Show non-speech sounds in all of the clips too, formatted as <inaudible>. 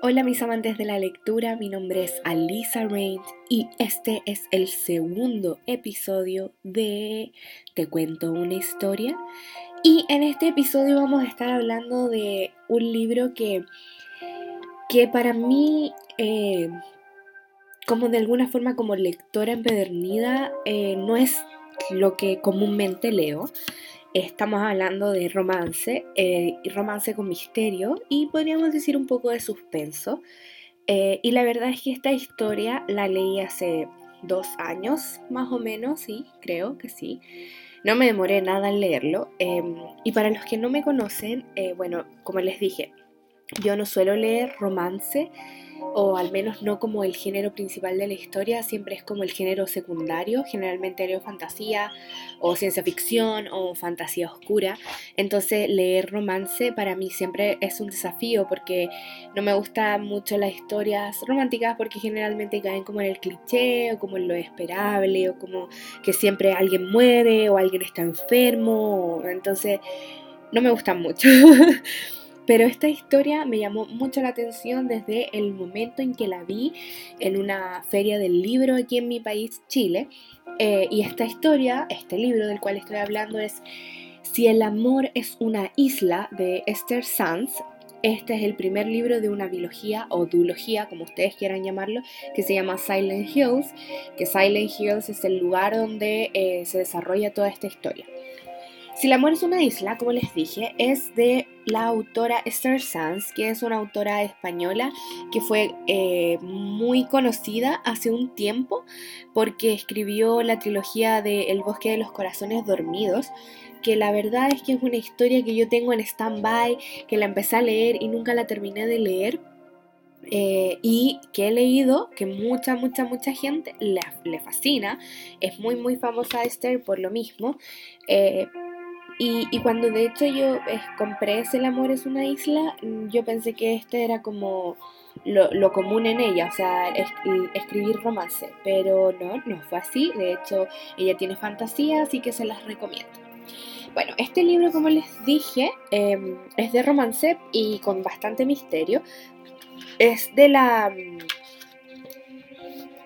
Hola mis amantes de la lectura, mi nombre es Alisa Rain y este es el segundo episodio de Te cuento una historia. Y en este episodio vamos a estar hablando de un libro que, que para mí, eh, como de alguna forma como lectora empedernida, eh, no es lo que comúnmente leo. Estamos hablando de romance, eh, romance con misterio y podríamos decir un poco de suspenso. Eh, y la verdad es que esta historia la leí hace dos años, más o menos, sí, creo que sí. No me demoré nada en leerlo. Em, y para los que no me conocen, eh, bueno, como les dije, yo no suelo leer romance o al menos no como el género principal de la historia, siempre es como el género secundario, generalmente leo fantasía o ciencia ficción o fantasía oscura, entonces leer romance para mí siempre es un desafío porque no me gustan mucho las historias románticas porque generalmente caen como en el cliché o como en lo esperable o como que siempre alguien muere o alguien está enfermo, entonces no me gustan mucho. <laughs> Pero esta historia me llamó mucho la atención desde el momento en que la vi en una feria del libro aquí en mi país, Chile. Eh, y esta historia, este libro del cual estoy hablando es Si el amor es una isla de Esther Sanz. Este es el primer libro de una biología o duología, como ustedes quieran llamarlo, que se llama Silent Hills, que Silent Hills es el lugar donde eh, se desarrolla toda esta historia. Si el amor es una isla, como les dije, es de la autora Esther Sanz, que es una autora española que fue eh, muy conocida hace un tiempo porque escribió la trilogía de El bosque de los corazones dormidos, que la verdad es que es una historia que yo tengo en stand-by, que la empecé a leer y nunca la terminé de leer. Eh, y que he leído que mucha, mucha, mucha gente le, le, fascina. Es muy, muy famosa Esther por lo mismo. Eh, y, cuando de hecho yo eh, compré ese El amor es una isla, mm, yo pensé que este era como lo, común en ella, o sea, escribir romance. Pero no, no fue así. De hecho, ella tiene fantasía, así que se las recomiendo. Bueno, este libro, como les dije, em, es de romance y con bastante misterio. Es de la...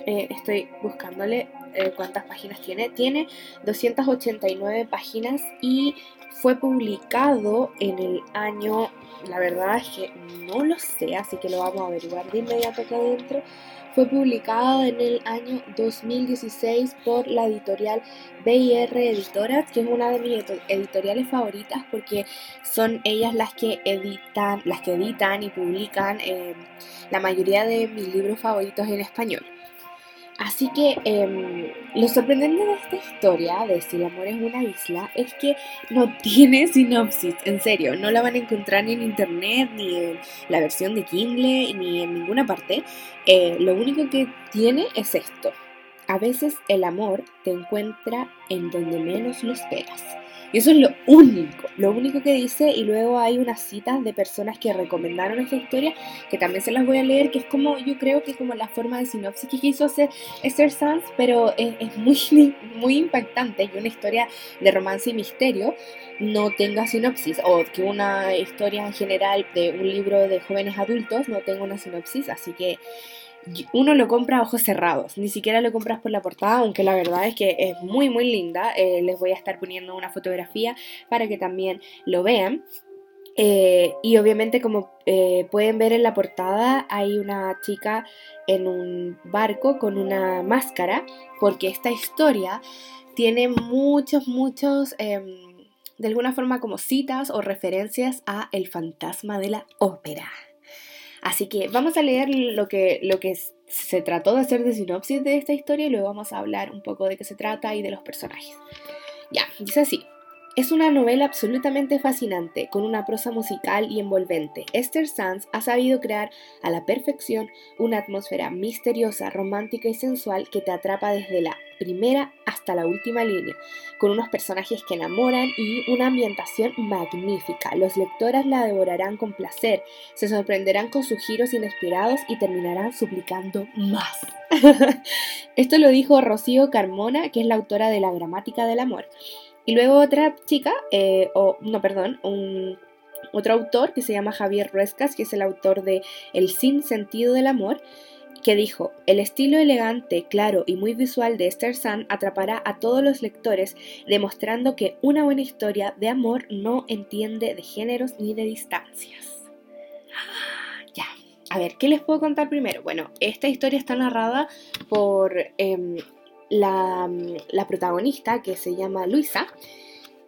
Eh, estoy buscándole eh, cuántas páginas tiene. Tiene 289 páginas y fue publicado en el año, la verdad es que no lo sé, así que lo vamos a averiguar de inmediato acá adentro. Fue publicado en el año 2016 por la editorial BIR Editoras, que es una de mis editoriales favoritas porque son ellas las que editan, las que editan y publican eh, la mayoría de mis libros favoritos en español. Así que em, lo sorprendente de esta historia de Si el amor es una isla es que no <laughs> tiene sinopsis, en serio, no la van a encontrar ni en internet, ni en la versión de Kindle, ni en ninguna parte. Eh, lo único que tiene es esto. A veces el amor te encuentra en donde menos lo esperas. Y eso es lo único, lo único que dice. Y luego hay unas citas de personas que recomendaron esta historia, que también se las voy a leer, que es como, yo creo que como la forma de sinopsis que quiso hacer Esther Sanz, pero es, muy, <laughs> muy impactante que una historia de romance y misterio no tenga sinopsis, o que una historia en general de un libro de jóvenes adultos no tenga una sinopsis. Así que uno lo compra a ojos cerrados, ni siquiera lo compras por la portada, aunque la verdad es que es muy muy linda. Eh, les voy a estar poniendo una fotografía para que también lo vean. Eh, y obviamente como eh, pueden ver en la portada hay una chica en un barco con una máscara, porque esta historia tiene muchos, muchos, em, de alguna forma como citas o referencias a El fantasma de la ópera. Así que vamos a leer lo que, se trató de hacer de sinopsis de esta historia y luego vamos a hablar un poco de qué se trata y de los personajes. Ya, dice así. Es una novela absolutamente fascinante, con una prosa musical y envolvente. Esther Sands ha sabido crear a la perfección una atmósfera misteriosa, romántica y sensual que te atrapa desde la primera hasta la última línea, con unos personajes que enamoran y una ambientación magnífica. Los lectores la devorarán con placer, se sorprenderán con sus giros inesperados y terminarán suplicando más. <laughs> Esto lo dijo Rocío Carmona, que es la autora de La gramática del amor. Y luego otra chica, eh, o no, perdón, otro autor que se llama Javier Ruescas, que es el autor de El sin sentido del amor, que dijo, el estilo elegante, claro y muy visual de Esther Sun atrapará a todos los lectores, demostrando que una buena historia de amor no entiende de géneros ni de distancias. Ya, a ver, ¿qué les puedo contar primero? Bueno, esta historia está narrada por em, la, protagonista que se llama Luisa.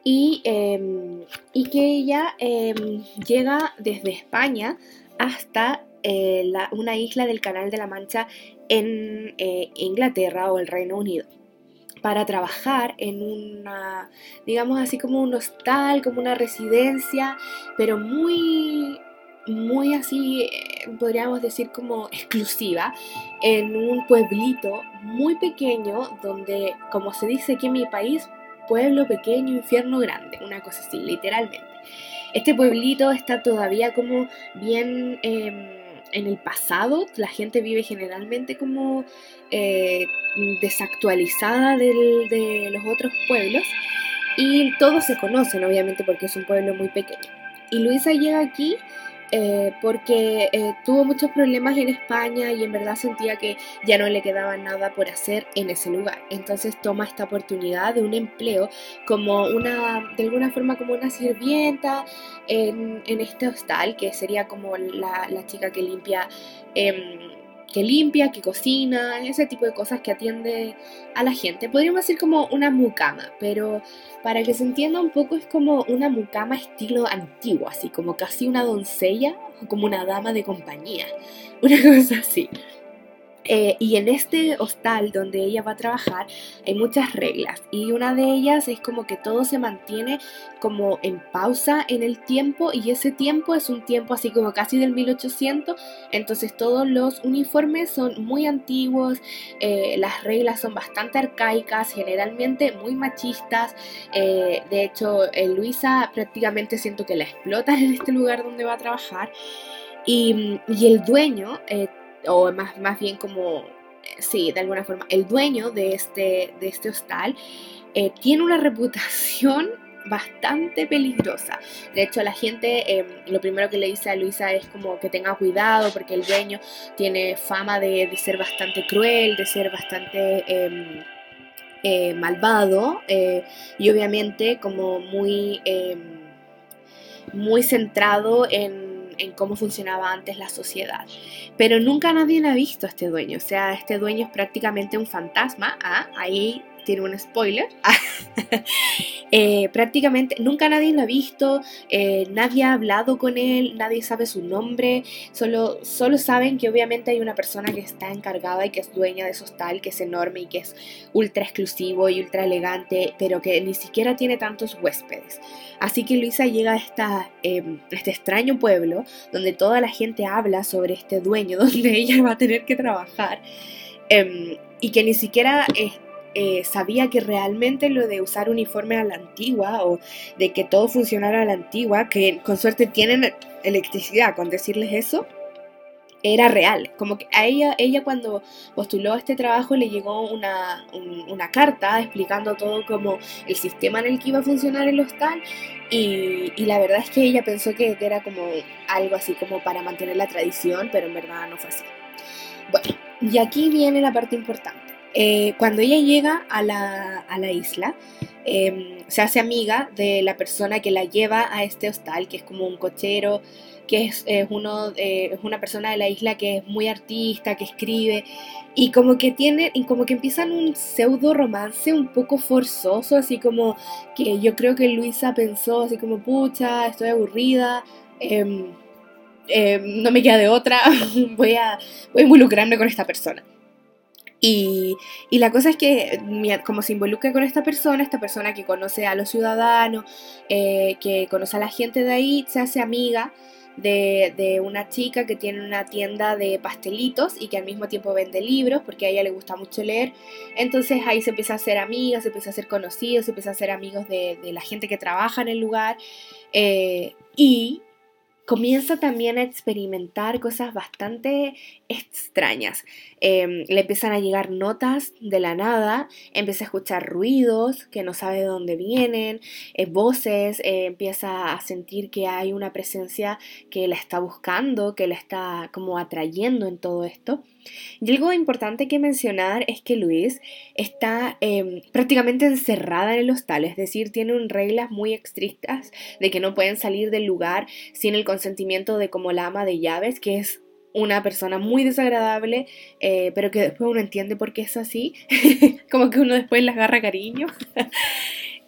Y, em, y que ella em, llega desde España hasta eh, una isla del Canal de la Mancha en eh, Inglaterra o el Reino Unido para trabajar en una, digamos así como un hostal, como una residencia, pero muy, muy así, eh, podríamos decir como exclusiva, en un pueblito muy pequeño donde, como se dice aquí en mi país, pueblo pequeño, infierno grande, una cosa así, literalmente. Este pueblito está todavía como bien... Em, en el pasado la gente vive generalmente como eh, desactualizada de los otros pueblos y todos se conocen obviamente porque es un pueblo muy pequeño. Y Luisa llega aquí eh, porque eh, tuvo muchos problemas en España y en verdad sentía que ya no le quedaba nada por hacer en ese lugar. Entonces toma esta oportunidad de un empleo como una, de alguna forma como una sirvienta en, este hostal, que sería como la, chica que limpia. Em, que limpia, que cocina, ese tipo de cosas que atiende a la gente. Podríamos decir como una mucama, pero para que se entienda un poco es como una mucama estilo antiguo, así como casi una doncella o como una dama de compañía, <laughs> una cosa así. Eh, y en este hostal donde ella va a trabajar hay muchas reglas y una de ellas es como que todo se mantiene como en pausa en el tiempo y ese tiempo es un tiempo así como casi del 1800 entonces todos los uniformes son muy antiguos eh, las reglas son bastante arcaicas generalmente muy machistas eh, de hecho Luisa prácticamente siento que la explotan en este lugar donde va a trabajar y, y el dueño o más, más bien como, sí, de alguna forma, el dueño de este, de este hostal eh, tiene una <laughs> reputación bastante peligrosa. De hecho, la gente em, lo primero que le dice a Luisa es como que tenga cuidado porque el dueño tiene fama de, ser bastante cruel, de ser bastante em, eh, malvado eh, y obviamente como muy, em, muy centrado en en cómo funcionaba antes la sociedad. Pero nunca nadie ha visto a este dueño, o sea, este dueño es prácticamente un fantasma. Ah, ahí tiene un spoiler. <laughs> Eh, prácticamente nunca nadie lo ha visto, eh, nadie ha hablado con él, nadie sabe su nombre, solo, solo saben que obviamente hay una persona que está encargada y que es dueña de ese hostal, que es enorme y que es ultra exclusivo y ultra elegante, pero que ni siquiera tiene tantos huéspedes. Así que Luisa llega a, esta, em, este extraño pueblo donde toda la gente habla sobre este dueño, <laughs> donde ella va a tener que trabajar. Em, y que ni siquiera sabía que realmente lo de usar uniforme a la antigua o de que todo funcionara a la antigua, que con suerte tienen electricidad, con decirles eso, era real. Como que a ella, ella cuando postuló este trabajo le llegó una, una carta explicando todo como el sistema en el que iba a funcionar el hostal y, y, la verdad es que ella pensó que era como algo así como para mantener la tradición, pero en verdad no fue así. Bueno, y aquí viene la parte importante. Eh, cuando ella llega a la, isla, em, se hace amiga de la persona que la lleva a este hostal, que es como un cochero, que es, uno, eh, es una persona de la isla que es muy artista, que escribe, y como que tiene, y como que empiezan un pseudo romance un poco forzoso, así como que yo creo que Luisa pensó así como, pucha, estoy aburrida. Em, em, no me queda de otra, <laughs> voy a, voy a involucrarme con esta persona. Y, la cosa es que como se involucra con esta persona, esta persona que conoce a los ciudadanos, eh, que conoce a la gente de ahí, se hace amiga de, una chica que tiene una tienda de pastelitos y que al mismo tiempo vende libros porque a ella le gusta mucho leer. Entonces ahí se empieza a hacer amiga, se empieza a hacer conocidos, se empieza a hacer amigos de, la gente que trabaja en el lugar. Eh, y comienza también a experimentar cosas bastante extrañas. Em, le empiezan a llegar notas de la nada, empieza a escuchar ruidos que no sabe de dónde vienen, eh, voces, eh, empieza a sentir que hay una presencia que la está buscando, que la está como atrayendo en todo esto. Y algo importante que mencionar es que Luis está em, prácticamente encerrada en el hostal, es decir, tiene reglas muy estrictas de que no pueden salir del lugar sin el consentimiento de como la ama de llaves, que es una persona muy desagradable, eh, pero que después uno entiende por qué es así, <laughs> como que uno después las agarra cariño. <laughs>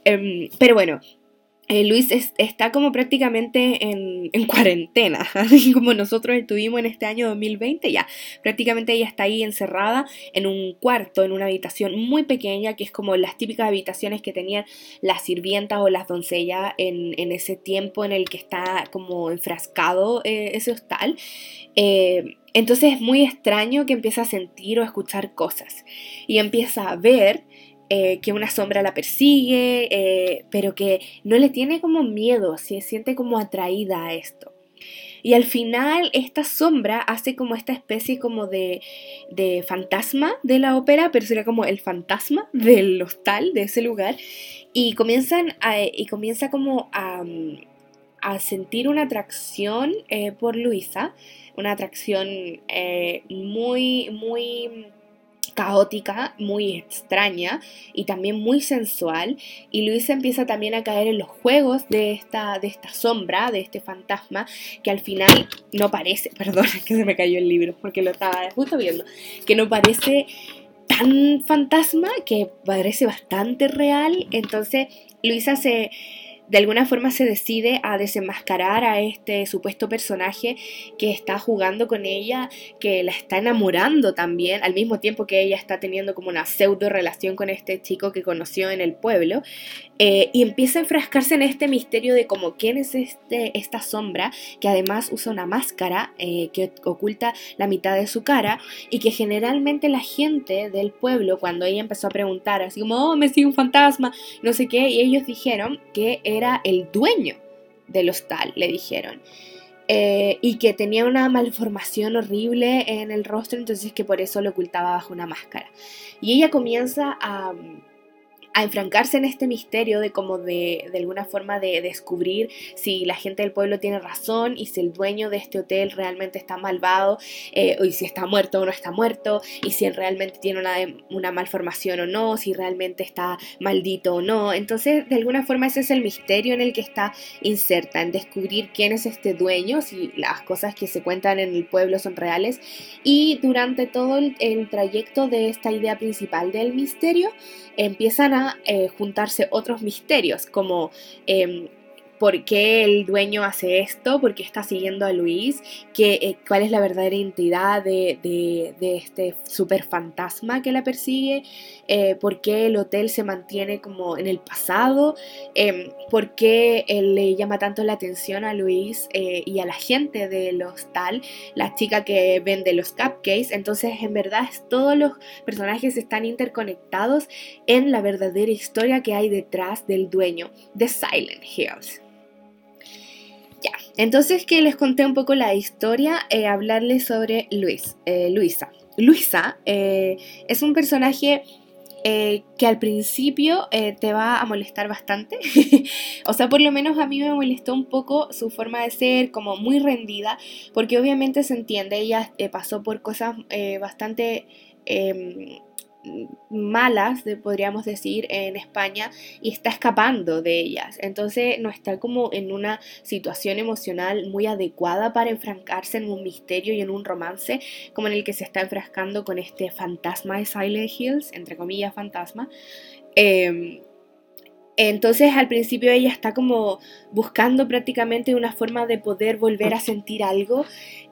Em, pero bueno, eh, Luis está como prácticamente en, <laughs> cuarentena, así como nosotros estuvimos en este año 2020, ya prácticamente ella está ahí encerrada en un cuarto, en una habitación muy pequeña, que es como las típicas habitaciones que tenían las sirvientas o las doncellas en, ese tiempo en el que está como enfrascado eh, ese hostal. Eh, entonces es muy extraño que empieza a sentir o escuchar cosas y empieza a ver eh, que una sombra la persigue, eh, pero que no le tiene como miedo, se siente como atraída a esto. Y al final esta sombra hace como esta especie como de, de fantasma de la ópera, pero sería como el fantasma del hostal, de ese lugar. Y, comienzan y comienza como a, a sentir una atracción eh, por Luisa, una atracción muy, muy caótica, muy extraña y también muy sensual. Y Luisa empieza también a caer en los juegos de esta, de esta sombra, de este fantasma, que al final no parece, <laughs> perdón, que se me cayó el libro porque lo estaba justo viendo, que no parece tan fantasma, que parece bastante real. Entonces Luisa se de alguna forma se decide a desenmascarar a este supuesto personaje que está jugando con ella, que la está enamorando también, al mismo tiempo que ella está teniendo como una pseudo relación con este chico que conoció en el pueblo, eh, y empieza a enfrascarse en este misterio de como quién es este, esta sombra, que además usa una máscara eh, que oculta la mitad de su cara, y que generalmente la gente del pueblo, cuando ella empezó a preguntar, así como, oh, me sigue un fantasma, no sé qué, y ellos dijeron que era el dueño del hostal, le dijeron. Eh, y que tenía una malformación horrible en el rostro, entonces que por eso lo ocultaba bajo una máscara. Y ella comienza a a enfrancarse en este misterio de como de, de alguna forma de descubrir si la gente del pueblo tiene razón y si el dueño de este hotel realmente está malvado eh, y si está muerto o no está muerto y si él realmente tiene una, una malformación o no, si realmente está maldito o no. Entonces, de alguna forma ese es el misterio en el que está inserta, en descubrir quién es este dueño, si las cosas que se cuentan en el pueblo son reales y durante todo el, el trayecto de esta idea principal del misterio empiezan a eh, juntarse otros misterios, como em, por qué el dueño hace esto, por qué está siguiendo a Luis, eh, cuál es la verdadera identidad de, este super fantasma que la persigue, eh, por qué el hotel se mantiene como en el pasado, eh, por qué le llama tanto la atención a Luis y a la gente del hostal, la chica que vende los cupcakes. Entonces, en verdad, todos los personajes están interconectados en la verdadera historia que hay detrás del dueño de Silent Hills. Entonces que les conté un poco la historia, eh, hablarles sobre Luis, eh, Luisa. Luisa eh, es un personaje que al principio te va a molestar bastante. <laughs> o sea, por lo menos a mí me molestó un poco su forma de ser, como muy rendida, porque obviamente se entiende, ella pasó por cosas bastante em, malas, podríamos decir, en España y está escapando de ellas. Entonces no está como en una situación emocional muy adecuada para enfrancarse en un misterio y en un romance como en el que se está enfrascando con este fantasma de Silent Hills, entre comillas fantasma. Em, entonces al principio ella está como buscando prácticamente una forma de poder volver a sentir algo.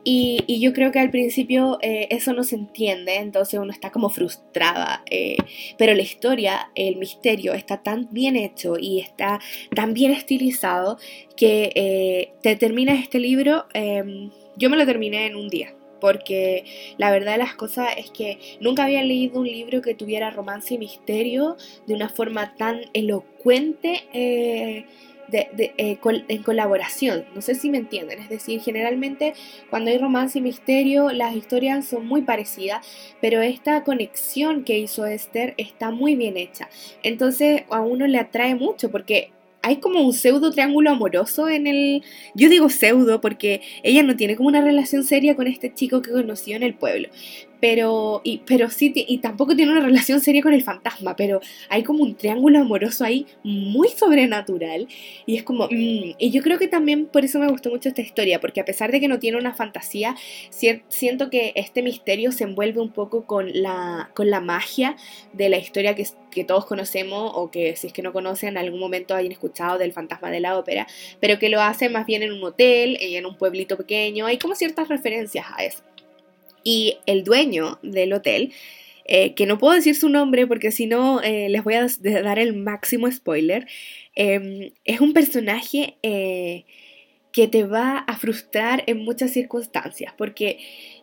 Y, yo creo que al principio eh, eso no se entiende, entonces uno está como frustrada, eh, pero la historia, el misterio está tan bien hecho y está tan bien estilizado que eh, te terminas este libro, em, yo me lo terminé en un día porque la verdad de las cosas es que nunca había leído un libro que tuviera romance y misterio de una forma tan elocuente eh, en colaboración, no sé si me entienden, es decir, generalmente cuando hay romance y misterio las historias son muy parecidas, pero esta conexión que hizo Esther está muy bien hecha, entonces a uno le atrae mucho porque hay como un pseudo triángulo amoroso en el... Yo digo pseudo porque ella no tiene como una relación seria con este chico que conoció en el pueblo pero, pero sí, y tampoco tiene una relación seria con el fantasma, pero hay como un triángulo amoroso ahí muy sobrenatural y es como, mm, y yo creo que también por eso me gustó mucho esta historia, porque a pesar de que no tiene una fantasía, siento que este misterio se envuelve un poco con la, con la magia de la historia que, que todos conocemos o que si es que no conocen en algún momento hayan escuchado del fantasma de la ópera, pero que lo hace más bien en un hotel, en un pueblito pequeño, hay como ciertas referencias a eso. Y el dueño del hotel, eh, que no puedo decir su nombre porque si no eh, les voy a dar el máximo spoiler, em, es un personaje eh, que te va a frustrar en muchas circunstancias, porque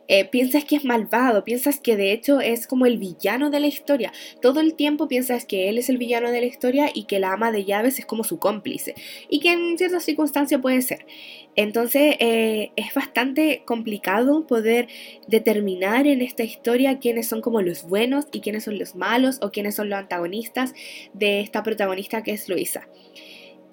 eh, piensas que es malvado, piensas que de hecho es como el villano de la historia. Todo el tiempo piensas que él es el villano de la historia y que la ama de llaves es como su cómplice. Y que en ciertas circunstancias puede ser. Entonces eh, es bastante complicado poder determinar en esta historia quiénes son como los buenos y quiénes son los malos o quiénes son los antagonistas de esta protagonista que es Luisa.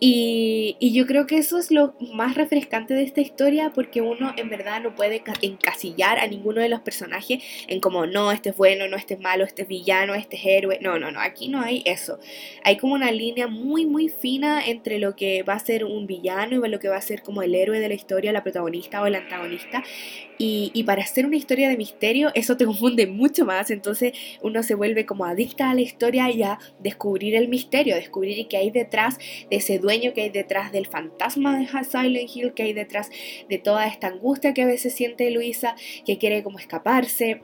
Y, yo creo que eso es lo más refrescante de esta historia porque uno en verdad no puede encasillar a ninguno de los personajes en como no, este es bueno, no, este es malo, este es villano, este es héroe. No, no, no, aquí no hay eso. Hay como una línea muy, muy fina entre lo que va a ser un villano y lo que va a ser como el héroe de la historia, la protagonista o el antagonista. Y, y para hacer una historia de misterio eso te confunde mucho más, entonces uno se vuelve como adicta a la historia y a descubrir el misterio, descubrir qué hay detrás de ese que hay detrás del fantasma de Silent Hill, que hay detrás de toda esta angustia que a veces siente Luisa, que quiere como escaparse.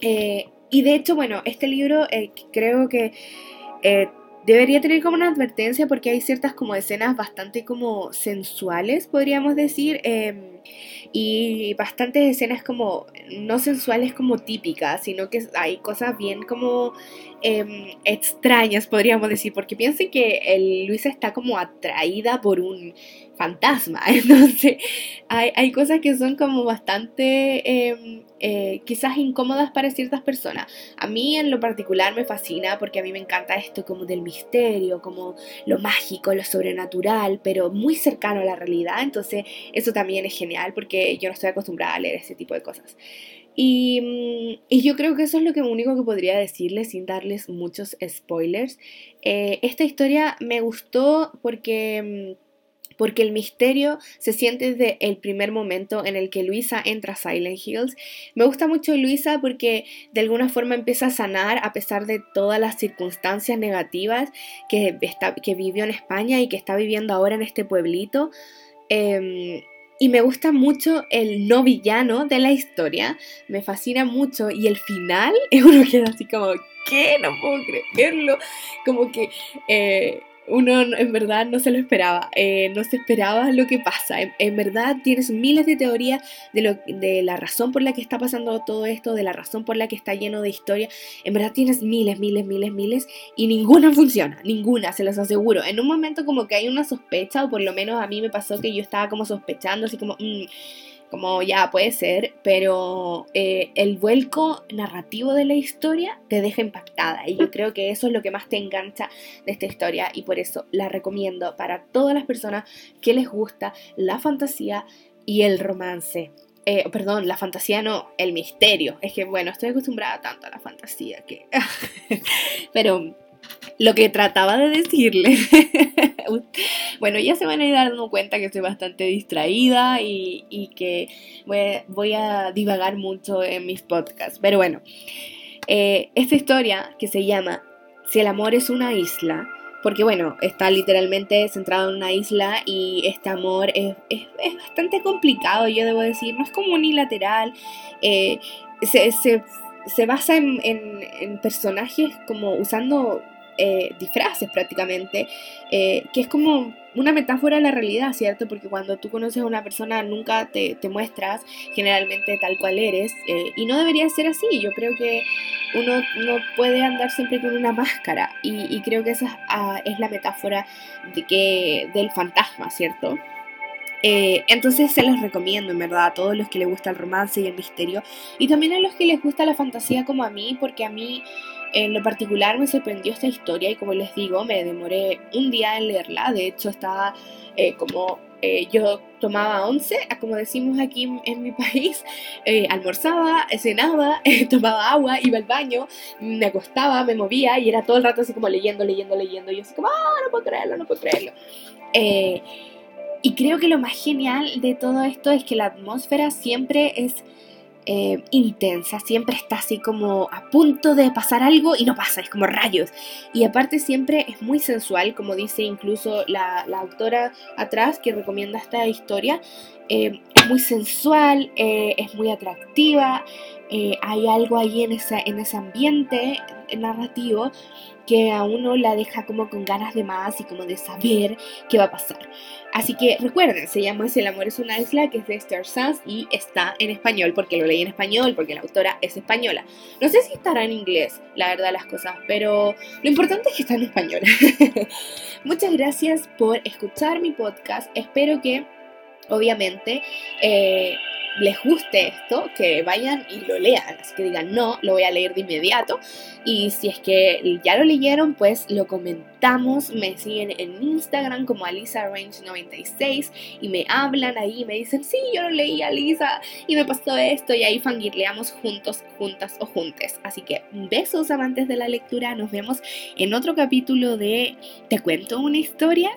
Eh, y de hecho, bueno, este libro eh, creo que eh, debería tener como una advertencia porque hay ciertas como escenas bastante como sensuales, podríamos decir, em, y bastantes escenas como no sensuales como típicas, sino que hay cosas bien como Em, extrañas, podríamos decir, porque piensen que el Luisa está como atraída por un fantasma, <laughs> entonces hay, hay cosas que son como bastante em, eh, quizás incómodas para ciertas personas. A mí en lo particular me fascina porque a mí me encanta esto como del misterio, como lo mágico, lo sobrenatural, pero muy cercano a la realidad, entonces eso también es genial porque yo no estoy acostumbrada a leer ese tipo de cosas. Mm, y, yo creo que eso es lo que único que podría decirles sin darles muchos spoilers. Eh, esta historia me gustó porque, mm, porque el misterio se siente desde el primer momento en el que Luisa entra a Silent Hills. Me gusta mucho Luisa porque de alguna forma empieza a sanar a pesar de todas las circunstancias negativas que, está, que vivió en España y que está viviendo ahora en este pueblito. Em, y me gusta mucho el no villano de la historia. Me fascina mucho. Y el final <laughs> es uno que así como, ¿qué? No puedo creerlo. Como que eh, uno en verdad no se lo esperaba, eh, no se esperaba lo que pasa. En, verdad tienes miles de teorías de, lo, de la razón por la que está pasando todo esto, de la razón por la que está lleno de historia. En verdad tienes miles, miles, miles, miles y ninguna <laughs> funciona, ninguna, se los aseguro. En un momento como que hay una sospecha, o por lo menos a mí me pasó que yo estaba como sospechando, así como... Mm, como ya puede ser, pero eh, el vuelco narrativo de la historia te deja impactada y yo creo que eso es lo que más te engancha de esta historia y por eso la recomiendo para todas las personas que les gusta la fantasía y el romance. Eh, perdón, la fantasía no, el misterio. Es que bueno, estoy acostumbrada tanto a la fantasía que... <laughs> pero lo que trataba de decirle. <laughs> bueno, ya se van a ir dando cuenta que estoy bastante distraída y, que voy, a divagar mucho en mis podcasts. Pero bueno, eh, esta historia que se llama Si el amor es una isla, porque bueno, está literalmente centrado en una isla y este amor es, bastante complicado, yo debo decir, no es como unilateral, eh, se, basa en personajes como usando eh, disfraces prácticamente, eh, que es como una metáfora de la realidad, ¿cierto? Porque cuando tú conoces a una persona nunca te, muestras generalmente tal cual eres eh, y no debería ser así. Yo creo que uno no puede andar siempre con una máscara y, creo que esa ah, es la metáfora de que, del fantasma, ¿cierto? Entonces se los recomiendo, en verdad, a todos los que les gusta el romance y el misterio. Y también a los que les gusta la fantasía como a mí, porque a mí en lo particular me sorprendió esta historia y como les digo, me demoré un día en leerla. De hecho, estaba eh, como eh, yo tomaba once, como decimos aquí en, mi <laughs> país, almorzaba, cenaba, <laughs> tomaba agua, iba al baño, me acostaba, me movía y era todo el rato así como leyendo, leyendo, leyendo. Y yo así como, ah, no puedo creerlo, no puedo creerlo. Y creo que lo más genial de todo esto es que la atmósfera siempre es eh, intensa, siempre está así como a punto de pasar algo y no pasa, es como rayos. Y aparte siempre es muy sensual, como dice incluso la, autora atrás que recomienda esta historia. Eh, muy sensual, eh, es muy atractiva, hay algo ahí en, esa, en ese ambiente narrativo que a uno la deja como con ganas de más y como de saber qué va a pasar. Así que recuerden, se llama Si el amor es una isla, que es de Esther Sanz y está en español, porque lo leí en español, porque la autora es española. No sé si estará en inglés, la verdad, las cosas, pero lo importante es que está en español. <laughs> Muchas gracias por escuchar mi podcast. Espero que, obviamente, eh, les guste esto, que vayan y lo lean. Así que digan, no, lo voy a leer de inmediato. Y si es que ya lo leyeron, pues lo comentamos. Me siguen en Instagram como AlisaRange96 y me hablan ahí me dicen, sí, yo lo leí, Alisa, y me pasó esto. Y ahí fangirleamos juntos, juntas o juntes. Así que besos amantes de la lectura. Nos vemos en otro capítulo de Te cuento una historia.